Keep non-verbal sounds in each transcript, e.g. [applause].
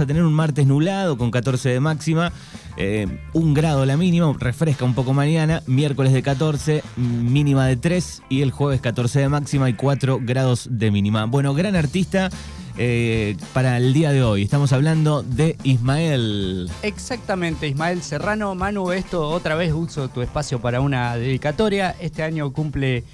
a tener un martes nublado con 14 de máxima, eh, un grado la mínima, refresca un poco mañana, miércoles de 14, mínima de 3 y el jueves 14 de máxima y 4 grados de mínima. Bueno, gran artista. eh, para el día de hoy. Estamos hablando de Ismael. Exactamente, Ismael Serrano. Manu, esto otra vez uso tu espacio para una dedicatoria. Este año cumple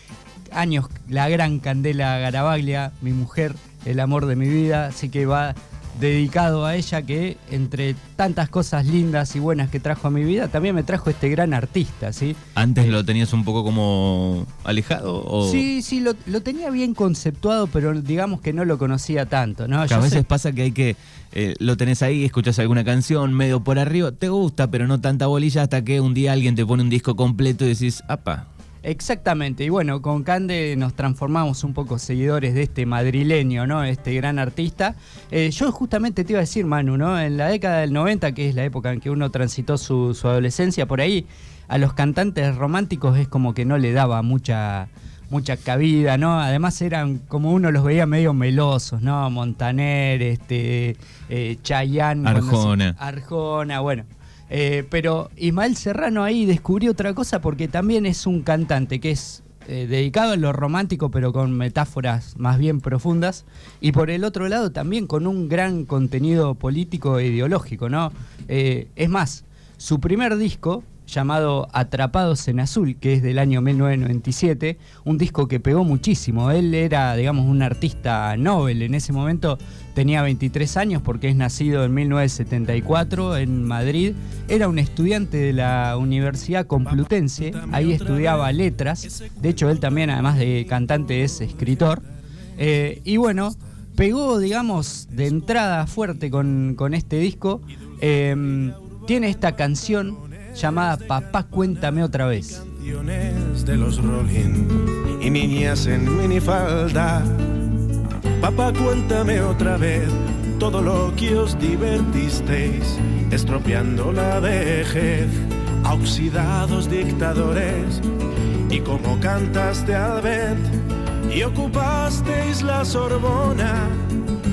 años la gran Candela Garabaglia, mi mujer, el amor de mi vida, así que va dedicado a ella que entre tantas cosas lindas y buenas que trajo a mi vida, también me trajo este gran artista, ¿sí? Antes lo tenías un poco como alejado o Sí, sí, lo, lo tenía bien conceptuado, pero digamos que no lo conocía tanto, ¿no? que a veces sé- pasa que hay que eh, lo tenés ahí, escuchas alguna canción medio por arriba, te gusta, pero no tanta bolilla hasta que un día alguien te pone un disco completo y decís, apa. Exactamente, y bueno, con Cande nos transformamos un poco seguidores de este madrileño, ¿no? Este gran artista. Eh, yo justamente te iba a decir, Manu, ¿no? En la década del 90, que es la época en que uno transitó su, su adolescencia, por ahí a los cantantes románticos es como que no le daba mucha mucha cabida, ¿no? Además eran como uno los veía medio melosos, ¿no? Montaner, este, eh, Chayanne. se- Arjona. Arjona, bueno. Eh, pero Ismael Serrano ahí descubrió otra cosa porque también es un cantante que es eh, dedicado a lo romántico pero con metáforas más bien profundas y por el otro lado también con un gran contenido político e ideológico, ¿no? Eh, es más, su primer disco llamado Atrapados en Azul, que es del año 1997, un disco que pegó muchísimo. Él era, digamos, un artista Nobel en ese momento, tenía 23 años porque es nacido en 1974 en Madrid, era un estudiante de la Universidad Complutense, ahí estudiaba letras, de hecho él también además de cantante es escritor, Eh, y bueno, pegó, digamos, de entrada fuerte con, con este disco. Eh, tiene esta canción llamada Papá Cuéntame otra vez. De los Rolling y niñas en minifalda. Papá, cuéntame otra vez todo lo que os divertisteis, estropeando la vejez a oxidados dictadores. Y como cantaste al y ocupasteis la Sorbona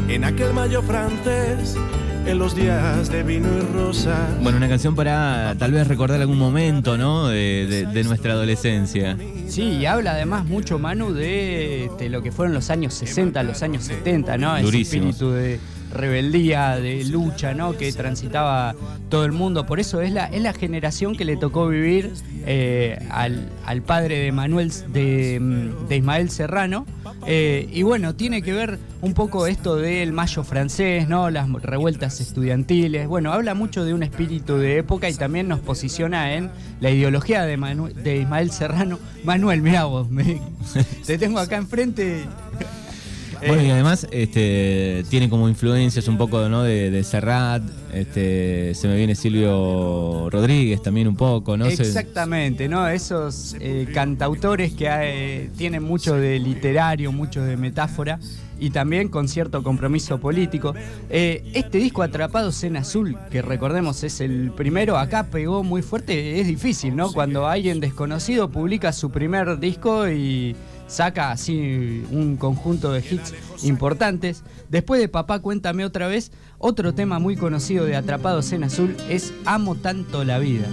en aquel mayo francés, en los días de vino y rosa. Bueno, una canción para tal vez recordar algún momento, ¿no? De, de- de nuestra adolescencia. Sí, y habla además mucho, Manu, de, de lo que fueron los años 60, los años 70, ¿no? Ese Durísimos. espíritu de rebeldía, de lucha, ¿no? Que transitaba todo el mundo. Por eso es la, es la generación que le tocó vivir eh, al, al padre de Manuel, de, de Ismael Serrano. Eh, y bueno, tiene que ver un poco esto del mayo francés, ¿no? Las revueltas estudiantiles. Bueno, habla mucho de un espíritu de época y también nos posiciona en la ideología de, Manu- de Ismael Serrano. Manuel, mirá vos, [laughs] te tengo acá enfrente. Bueno, y Eh, además este, tiene como influencias un poco ¿no? de, de Serrat, este, se me viene Silvio Rodríguez también un poco, ¿no? Exactamente, ¿no? Esos eh, cantautores que eh, tienen mucho de literario, mucho de metáfora y también con cierto compromiso político. Eh, este disco Atrapados en Azul, que recordemos es el primero, acá pegó muy fuerte, es difícil, ¿no? Cuando alguien desconocido publica su primer disco y saca así un conjunto de hits importantes. Después de Papá Cuéntame otra vez, otro tema muy conocido de Atrapados en Azul es Amo tanto la vida.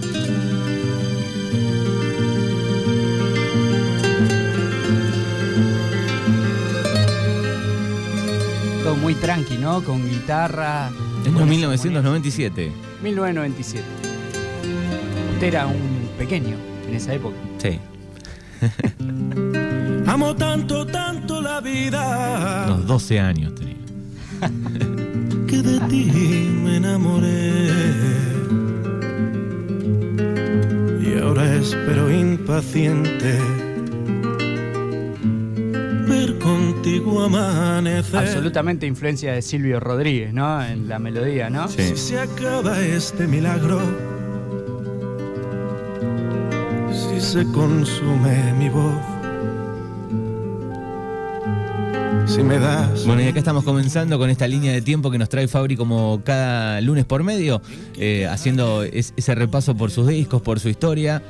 Todo muy tranqui, ¿no? Con guitarra. Es buena 1997. 1997. Usted era un pequeño en esa época. Sí. [laughs] Amo tanto, tanto la vida. Unos 12 años tenía. [laughs] que de ti me enamoré. Y ahora espero impaciente ver contigo amanecer. Absolutamente influencia de Silvio Rodríguez, ¿no? En la melodía, ¿no? Sí. Si se acaba este milagro, si se consume mi voz, si me das Bueno, y acá estamos comenzando con esta línea de tiempo que nos trae Fabri como cada lunes por medio, eh, haciendo es- ese repaso por sus discos, por su historia.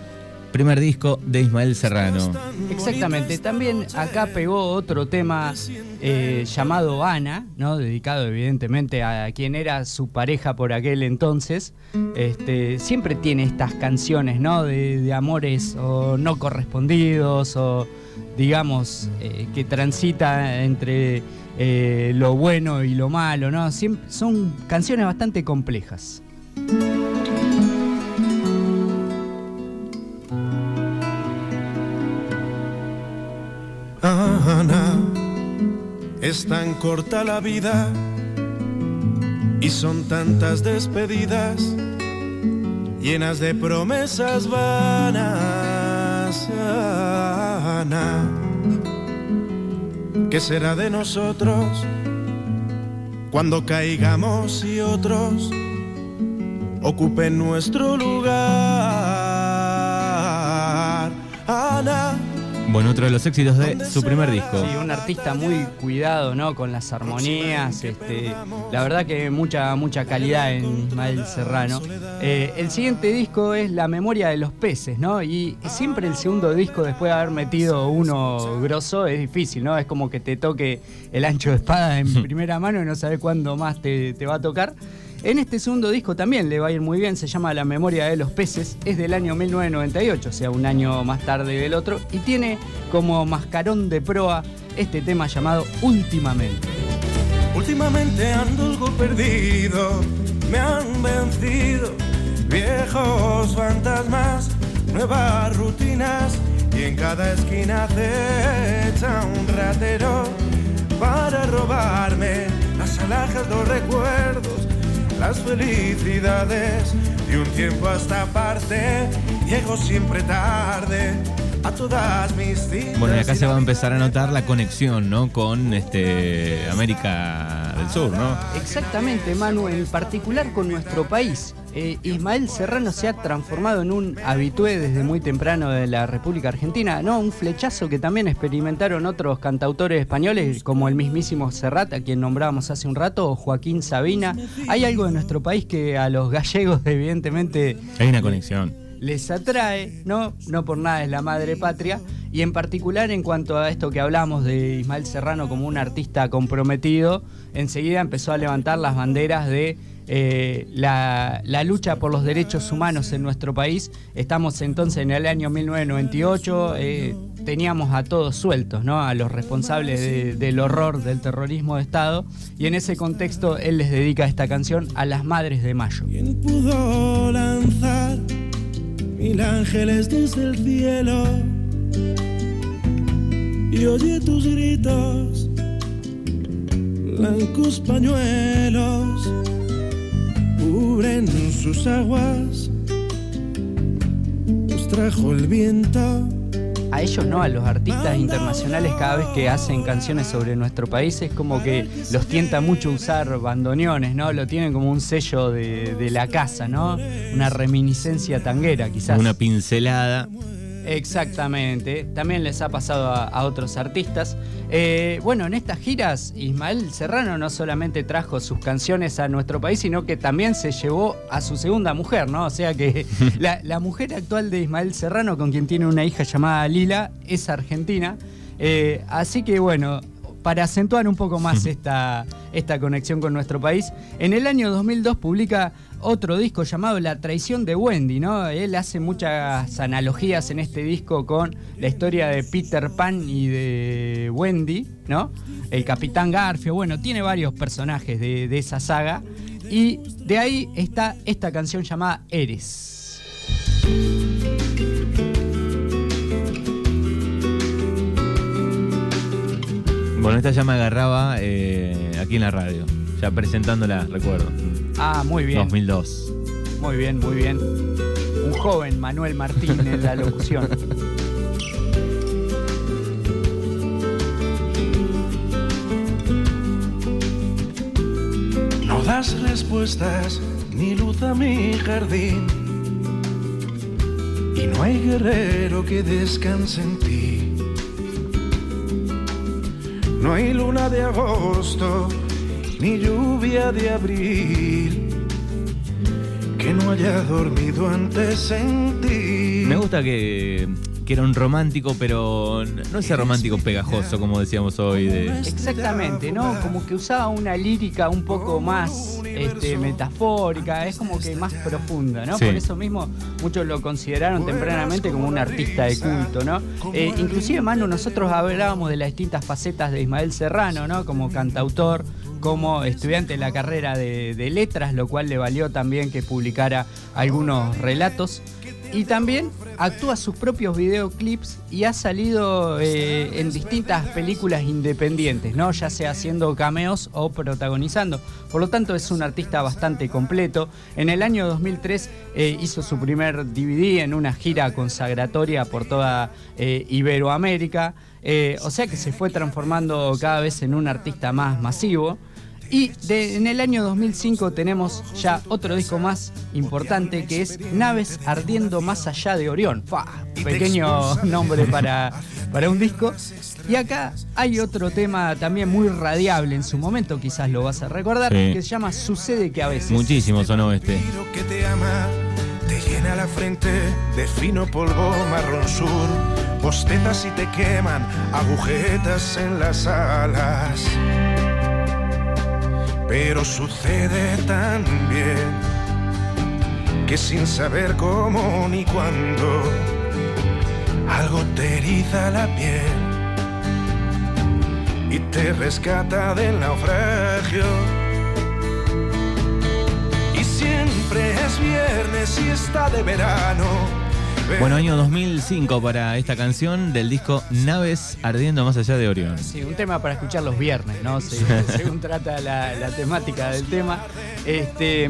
primer disco de Ismael Serrano. Exactamente, también acá pegó otro tema eh, llamado Ana, ¿no? dedicado evidentemente a quien era su pareja por aquel entonces. Este, siempre tiene estas canciones ¿no? de, amores o no correspondidos o digamos eh, que transita entre eh, lo bueno y lo malo, ¿no? son canciones bastante complejas. Ana, es tan corta la vida y son tantas despedidas llenas de promesas vanas. ¿Qué será de nosotros cuando caigamos y otros ocupen nuestro lugar? Bueno, otro de los éxitos de su primer disco. Sí, un artista muy cuidado, ¿no? Con las armonías, este, la verdad que mucha, mucha calidad en Ismael Serrano. Eh, el siguiente disco es La memoria de los peces, ¿no? Y siempre el segundo disco, después de haber metido uno grosso, es difícil, ¿no? Es como que te toque el ancho de espada en [laughs] primera mano y no sabes cuándo más te, te va a tocar. En este segundo disco también le va a ir muy bien, se llama La memoria de los peces, es del año 1998, o sea, un año más tarde del otro, y tiene como mascarón de proa este tema llamado Últimamente. Últimamente ando algo perdido, me han vencido viejos fantasmas, nuevas rutinas, y en cada esquina echa un ratero para robarme las alhajas, los recuerdos las felicidades de un tiempo a esta parte. Llego siempre tarde a todas mis citas. Bueno, y acá se va a empezar a notar la conexión, ¿no? Con este América del Sur, ¿no? Exactamente, Manu, en particular con nuestro país. Eh, Ismael Serrano se ha transformado en un habitué desde muy temprano de la República Argentina, ¿no? Un flechazo que también experimentaron otros cantautores españoles, como el mismísimo Serrat, a quien nombrábamos hace un rato, o Joaquín Sabina. Hay algo de nuestro país que a los gallegos, [laughs] evidentemente. Hay una conexión. Les atrae, ¿no? No por nada es la madre patria. Y en particular en cuanto a esto que hablamos de Ismael Serrano como un artista comprometido, enseguida empezó a levantar las banderas de eh, la, lucha por los derechos humanos en nuestro país. Estamos entonces en el año 1998, eh, teníamos a todos sueltos, ¿no? a los responsables del horror del terrorismo de Estado, y en ese contexto él les dedica esta canción a las Madres de Mayo. ¿Quién pudo lanzar mil ángeles desde el cielo? Y oye tus gritos, blancos pañuelos cubren sus aguas, nos trajo el viento. A ellos no, a los artistas internacionales cada vez que hacen canciones sobre nuestro país es como que los tienta mucho usar bandoneones, ¿no? Lo tienen como un sello de, de la casa, ¿no? Una reminiscencia tanguera quizás. Una pincelada Exactamente, también les ha pasado a, otros artistas. Eh, bueno, en estas giras Ismael Serrano no solamente trajo sus canciones a nuestro país, sino que también se llevó a su segunda mujer, ¿no? O sea que [laughs] la, mujer actual de Ismael Serrano, con quien tiene una hija llamada Lila, es argentina. Eh, así que bueno, para acentuar un poco más [laughs] esta, esta conexión con nuestro país, en el año 2002 publica otro disco llamado La traición de Wendy, ¿no? Él hace muchas analogías en este disco con la historia de Peter Pan y de Wendy, ¿no? El Capitán Garfio, bueno, tiene varios personajes de, esa saga y de ahí está esta canción llamada Eres. Bueno, esta ya me agarraba eh, aquí en la radio, ya presentándola, recuerdo. Ah, muy bien. 2002. Muy bien, muy bien. Un joven Manuel Martín en la locución. No das respuestas ni luz a mi jardín. Y no hay guerrero que descanse en ti. No hay luna de agosto ni lluvia de abril que no haya dormido antes en ti. Me gusta que, que era un romántico, pero no ese romántico pegajoso, como decíamos hoy. De... Exactamente, ¿no? Como que usaba una lírica un poco más este, metafórica, es como que más profunda, ¿no? Sí. Por eso mismo muchos lo consideraron tempranamente como un artista de culto, ¿no? Eh, inclusive, Manu, nosotros hablábamos de las distintas facetas de Ismael Serrano, ¿no? Como cantautor, como estudiante de la carrera de, letras, lo cual le valió también que publicara algunos relatos. Y también actúa sus propios videoclips y ha salido eh, en distintas películas independientes, ¿no? Ya sea haciendo cameos o protagonizando. Por lo tanto, es un artista bastante completo. En el año 2003 eh, hizo su primer DVD en una gira consagratoria por toda eh, Iberoamérica. O sea que se fue transformando cada vez en un artista más masivo. Y de- en el año 2005 tenemos ya otro disco más importante que es Naves Ardiendo Más Allá de Orión. ¡Fua! Pequeño nombre para, para un disco. Y acá hay otro tema también muy radiable en su momento, quizás lo vas a recordar, Sí. que se llama Sucede que a veces. Muchísimo sonó este. Que te ama, te llena la frente de fino polvo marrón sur. Bostezas y te queman agujetas en las alas. Pero sucede también que sin saber cómo ni cuándo, algo te eriza la piel y te rescata del naufragio. Y siempre es viernes y está de verano. Bueno, año 2005 para esta canción del disco Naves Ardiendo Más Allá de Orión. Sí, un tema para escuchar los viernes, ¿no? Se- [laughs] según trata la, la temática del tema. Este,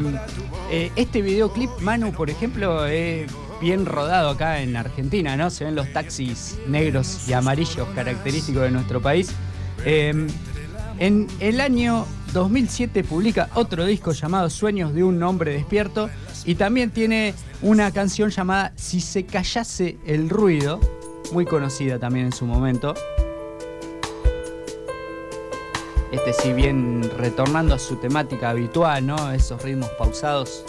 eh, este videoclip, Manu, por ejemplo, es bien rodado acá en Argentina, ¿no? Se ven los taxis negros y amarillos característicos de nuestro país. Eh, en el año 2007 publica otro disco llamado Sueños de un hombre despierto y también tiene una canción llamada Si se callase el ruido, muy conocida también en su momento. Este si bien retornando a su temática habitual, ¿no? Esos ritmos pausados.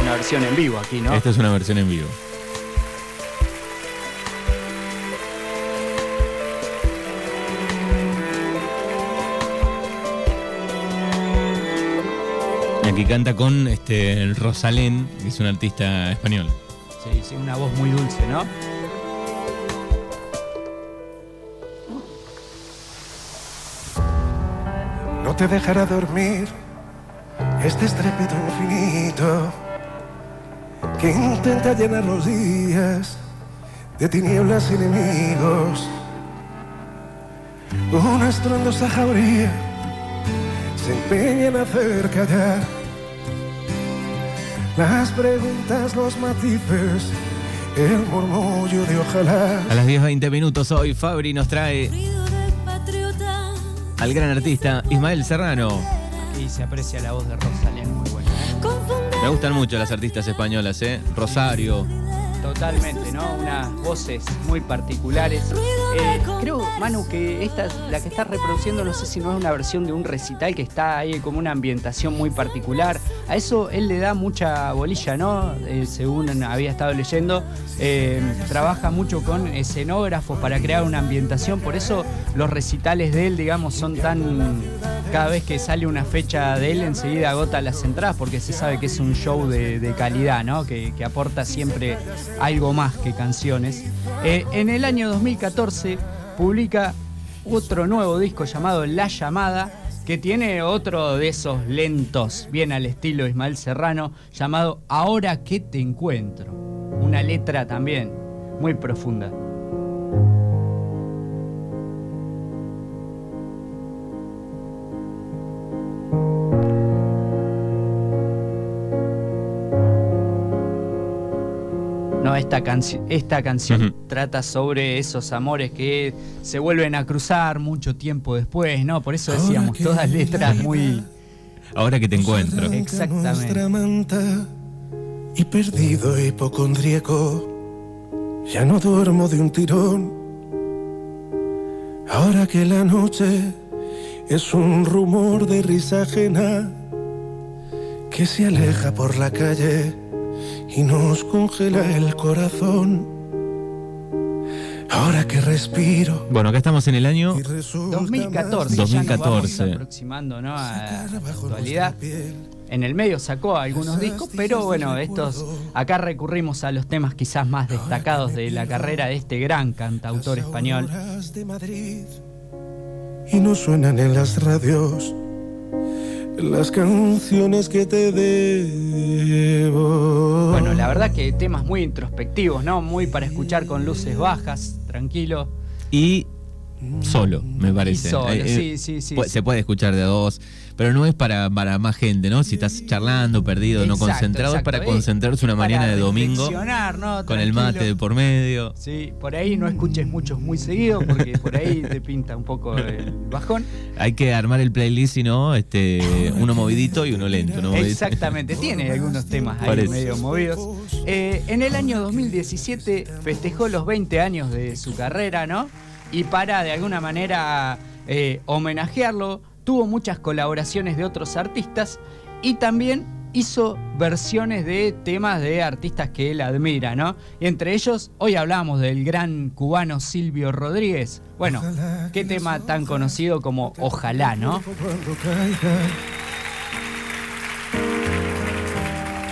Una versión en vivo aquí, ¿no? Esta es una versión en vivo. Y aquí canta con este Rosalén, que es un artista español. Sí, sí, una voz muy dulce, ¿no? No te dejará dormir este estrépito infinito que intenta llenar los días de tinieblas y enemigos. Una estrondosa jauría se empeña en hacer callar las preguntas, los matices, el murmullo de ojalá. A las 10.20 minutos hoy Fabri nos trae al gran artista Ismael Serrano. Aquí se aprecia la voz de Rosalén, muy buena. ¿eh? Me gustan mucho las artistas españolas, ¿eh? Rosario. Totalmente, ¿no? Unas voces muy particulares. Eh, creo, Manu, que esta, la que estás reproduciendo, no sé si no es una versión de un recital que está ahí como una ambientación muy particular. A eso él le da mucha bolilla, ¿no? Eh, según había estado leyendo, eh, trabaja mucho con escenógrafos para crear una ambientación. Por eso los recitales de él, digamos, son tan. Cada vez que sale una fecha de él, enseguida agota las entradas porque se sabe que es un show de, calidad, ¿no? Que aporta siempre algo más que canciones. Eh, en el año 2014 publica otro nuevo disco llamado La Llamada, que tiene otro de esos lentos, bien al estilo Ismael Serrano, llamado Ahora que te encuentro. Una letra también muy profunda. Esta, canci- esta canción Ujú. trata sobre esos amores que se vuelven a cruzar mucho tiempo después, ¿no? Por eso decíamos, todas letras muy... Ahora que te encuentro. Exactamente. manta y perdido hipocondríaco, ya no duermo de un tirón. Ahora que la noche es un rumor de risa ajena que se aleja por la calle y nos congela el corazón. Ahora que respiro Bueno, acá estamos en el año y resulta 2014, más ya nos vamos 2014. aproximando ¿no? a la actualidad. En el medio sacó algunos discos, pero bueno, estos acá recurrimos a los temas quizás más destacados de la carrera de este gran cantautor español. y no suenan en las radios las canciones que te debo. Bueno, la verdad que temas muy introspectivos, ¿no? Muy para escuchar con luces bajas, tranquilo. y solo, me parece. Solo, Eh, eh, sí, sí. Se puede escuchar de a dos, pero no es para, para más gente, ¿no? Si estás charlando, perdido, no Exacto, concentrado, es para concentrarse una para mañana de domingo ¿no? con el mate de por medio. Sí, por ahí no escuches muchos muy seguido porque por ahí te pinta un poco el bajón. Hay que armar el playlist, si no, este, uno movidito y uno lento. ¿no? Exactamente, tiene algunos temas ahí Parece. medio movidos. Eh, en el año 2017 festejó los 20 años de su carrera, ¿no? Y para de alguna manera eh, homenajearlo, tuvo muchas colaboraciones de otros artistas y también hizo versiones de temas de artistas que él admira, ¿no? Y entre ellos, hoy hablamos del gran cubano Silvio Rodríguez. Bueno, qué tema tan conocido como Ojalá, ¿no?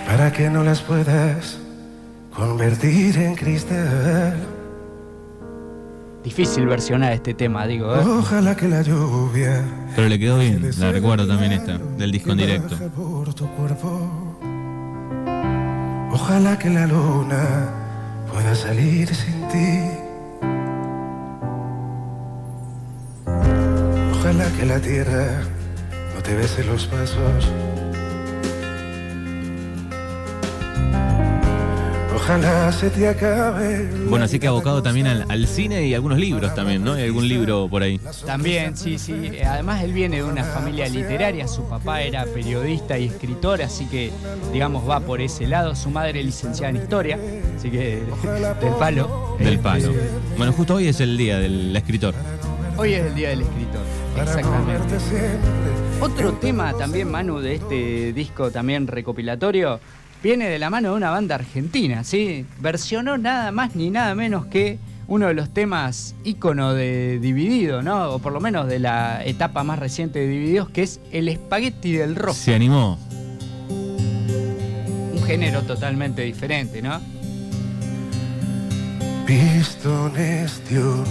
Para que no las puedas convertir en cristal. Difícil versionar este tema, digo, ¿eh? Ojalá que la lluvia Pero le quedó bien, la recuerdo también esta, del disco en directo. baja por tu cuerpo. Ojalá que la luna pueda salir sin ti. Ojalá que la tierra no te bese los pasos. Ojalá se te acabe. Bueno, así que abocado también al, cine y algunos libros también, ¿no? Hay algún libro por ahí. También, sí, sí. Eh, Además, él viene de una familia literaria. Su papá era periodista y escritor, así que, digamos, va por ese lado. Su madre licenciada en historia, así que [laughs] del palo. Del palo. Bueno, justo hoy es el día del escritor. hoy es el día del escritor. Exactamente. Otro tema también, Manu, de este disco también recopilatorio, viene de la mano de una banda argentina, ¿sí? Versionó nada más ni nada menos que uno de los temas ícono de Dividido, ¿no? O por lo menos de la etapa más reciente de Divididos, que es el espagueti del rock. Se animó. Un género totalmente diferente, ¿no? Pistones de un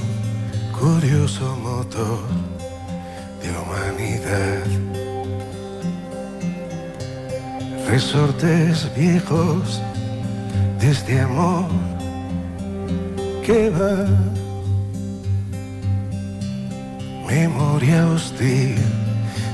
curioso motor de humanidad. Resortes viejos de este amor que va. Memoria hostil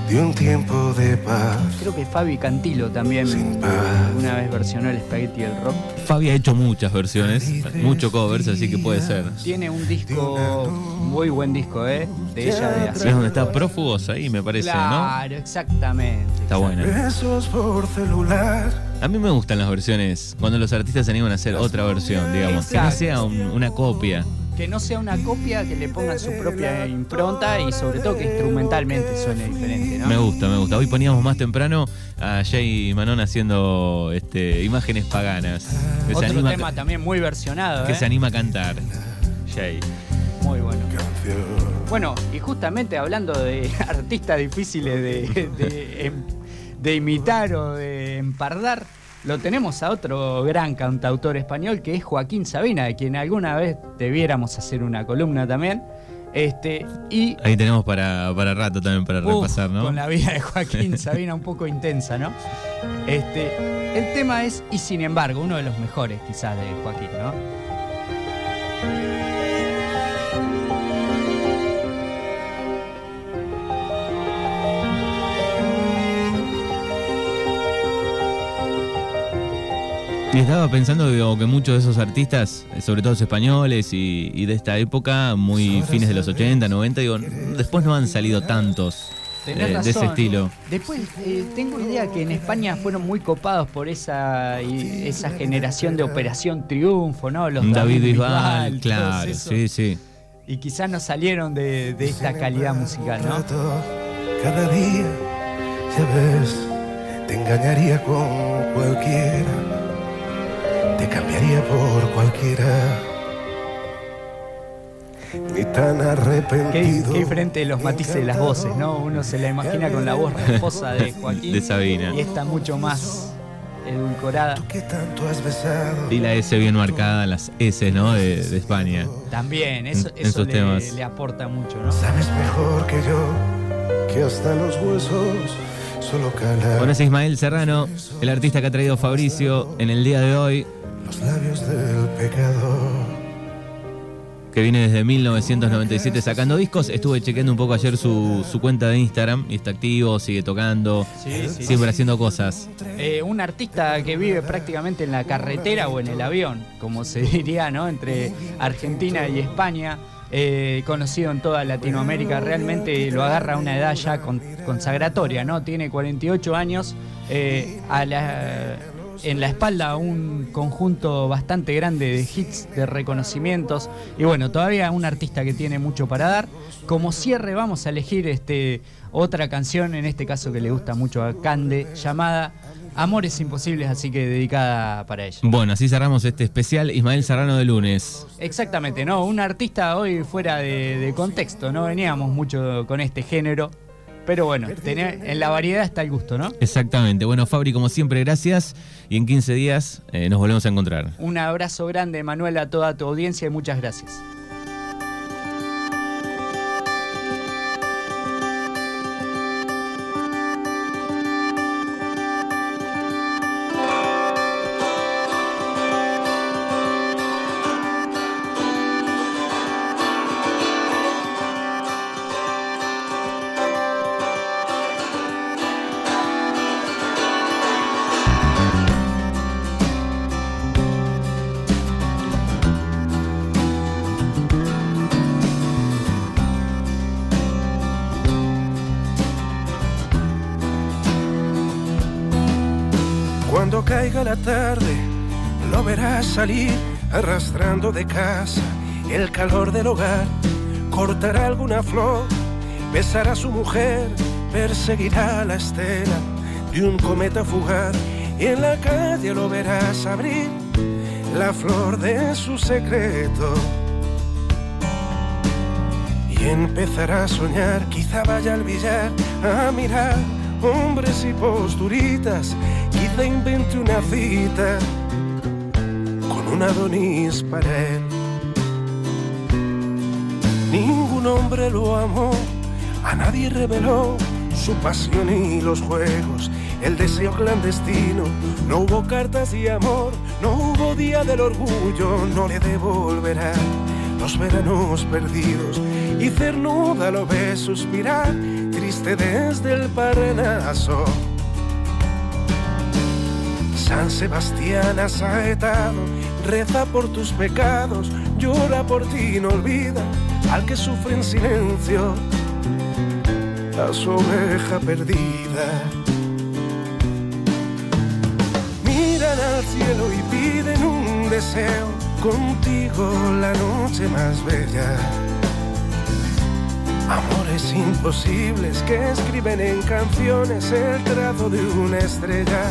de un tiempo de paz Creo que Fabi Cantilo también sin paz. una vez versionó el espagueti del rock. Fabi ha hecho muchas versiones, mucho covers, así que puede ser. Tiene un disco, muy buen disco, ¿eh? De ella de Es donde está Prófugos ahí, me parece, ¿no? Claro, exactamente. Está buena. Besos por celular. A mí me gustan las versiones, cuando los artistas se animan a hacer otra versión, digamos. Que no sea un- una copia. Que no sea una copia, que le pongan su propia impronta y sobre todo que instrumentalmente suene diferente, ¿no? Me gusta, me gusta. Hoy poníamos más temprano a Jay Manon haciendo este, imágenes paganas. Que, se Otro anima, tema también muy versionado, que ¿eh? se anima a cantar. Jay. Muy bueno. Bueno, y justamente hablando de [laughs] artistas difíciles de, de- em- de imitar o de empardar, lo tenemos a otro gran cantautor español que es Joaquín Sabina, de quien alguna vez debiéramos hacer una columna también. Este, y Ahí tenemos para, para rato también para repasar, ¿no? Con la vida de Joaquín [laughs] Sabina un poco intensa, ¿no? Este, el tema es, y sin embargo, uno de los mejores quizás de Joaquín, ¿no? Estaba pensando digo, que muchos de esos artistas, eh, sobre todo los españoles y, y de esta época, muy fines de los 80, 90, digo, después no han salido tantos eh, de ese estilo. Después, eh, tengo idea que en España fueron muy copados por esa, y- esa generación de Operación Triunfo, ¿no? Los David Bisbal, claro, sí, sí. y quizás no salieron de, de esta calidad musical, ¿no? Cada día, ya ves, te engañaría con cualquiera, te cambiaría por cualquiera. Ni tan Qué, arrepentido. qué diferente de los matices de las voces, ¿no? Uno se la imagina con la voz rasposa de [laughs] Joaquín. De Sabina. Y esta mucho más edulcorada. Tú que tanto has besado. Y la S bien marcada, las S, ¿no? De, de España. También, eso, En- eso le, temas. le aporta mucho, ¿no? Sabes mejor que yo que hasta los huesos Ismael Serrano, el artista que ha traído Fabricio en el día de hoy, los labios del pecador. que viene desde 1997 sacando discos. Estuve chequeando un poco ayer su, su cuenta de Instagram y está activo, sigue tocando, Sí, sí, siempre haciendo cosas. Eh, un artista que vive prácticamente en la carretera o en el avión, como se [laughs] diría, ¿no? Entre Argentina y España, eh, conocido en toda Latinoamérica, realmente lo agarra a una edad ya con- consagratoria, ¿no? Tiene 48 años, eh, a la- en la espalda un conjunto bastante grande de hits, de reconocimientos, y bueno, todavía un artista que tiene mucho para dar. Como cierre vamos a elegir este, otra canción, en este caso que le gusta mucho a Cande, llamada Amores Imposibles, así que dedicada para ella. Bueno, así cerramos este especial Ismael Serrano de lunes. Exactamente, ¿no? Un artista hoy fuera de, de contexto, no veníamos mucho con este género, pero bueno, tenía- en la variedad está el gusto, ¿no? Exactamente. Bueno, Fabri, como siempre, gracias. Y en 15 días eh, nos volvemos a encontrar. Un abrazo grande, Manuel, a toda tu audiencia y muchas gracias. Lo verás salir arrastrando de casa el calor del hogar. Cortará alguna flor, besará a su mujer, perseguirá la estela de un cometa fugaz. Y en la calle lo verás abrir la flor de su secreto. Y empezará a soñar, quizá vaya al billar a mirar hombres y posturitas, quizá invente una cita un Adonis para él. Ningún hombre lo amó, a nadie reveló su pasión y los juegos, el deseo clandestino. No hubo cartas de amor, no hubo día del orgullo, no le devolverá los veranos perdidos. Y cernuda lo ve suspirar, triste desde el parrenazo. San Sebastián asaetado, reza por tus pecados, llora por ti, no olvida al que sufre en silencio, a su oveja perdida. Miran al cielo y piden un deseo, contigo la noche más bella. Amores imposibles que escriben en canciones el trazo de una estrella.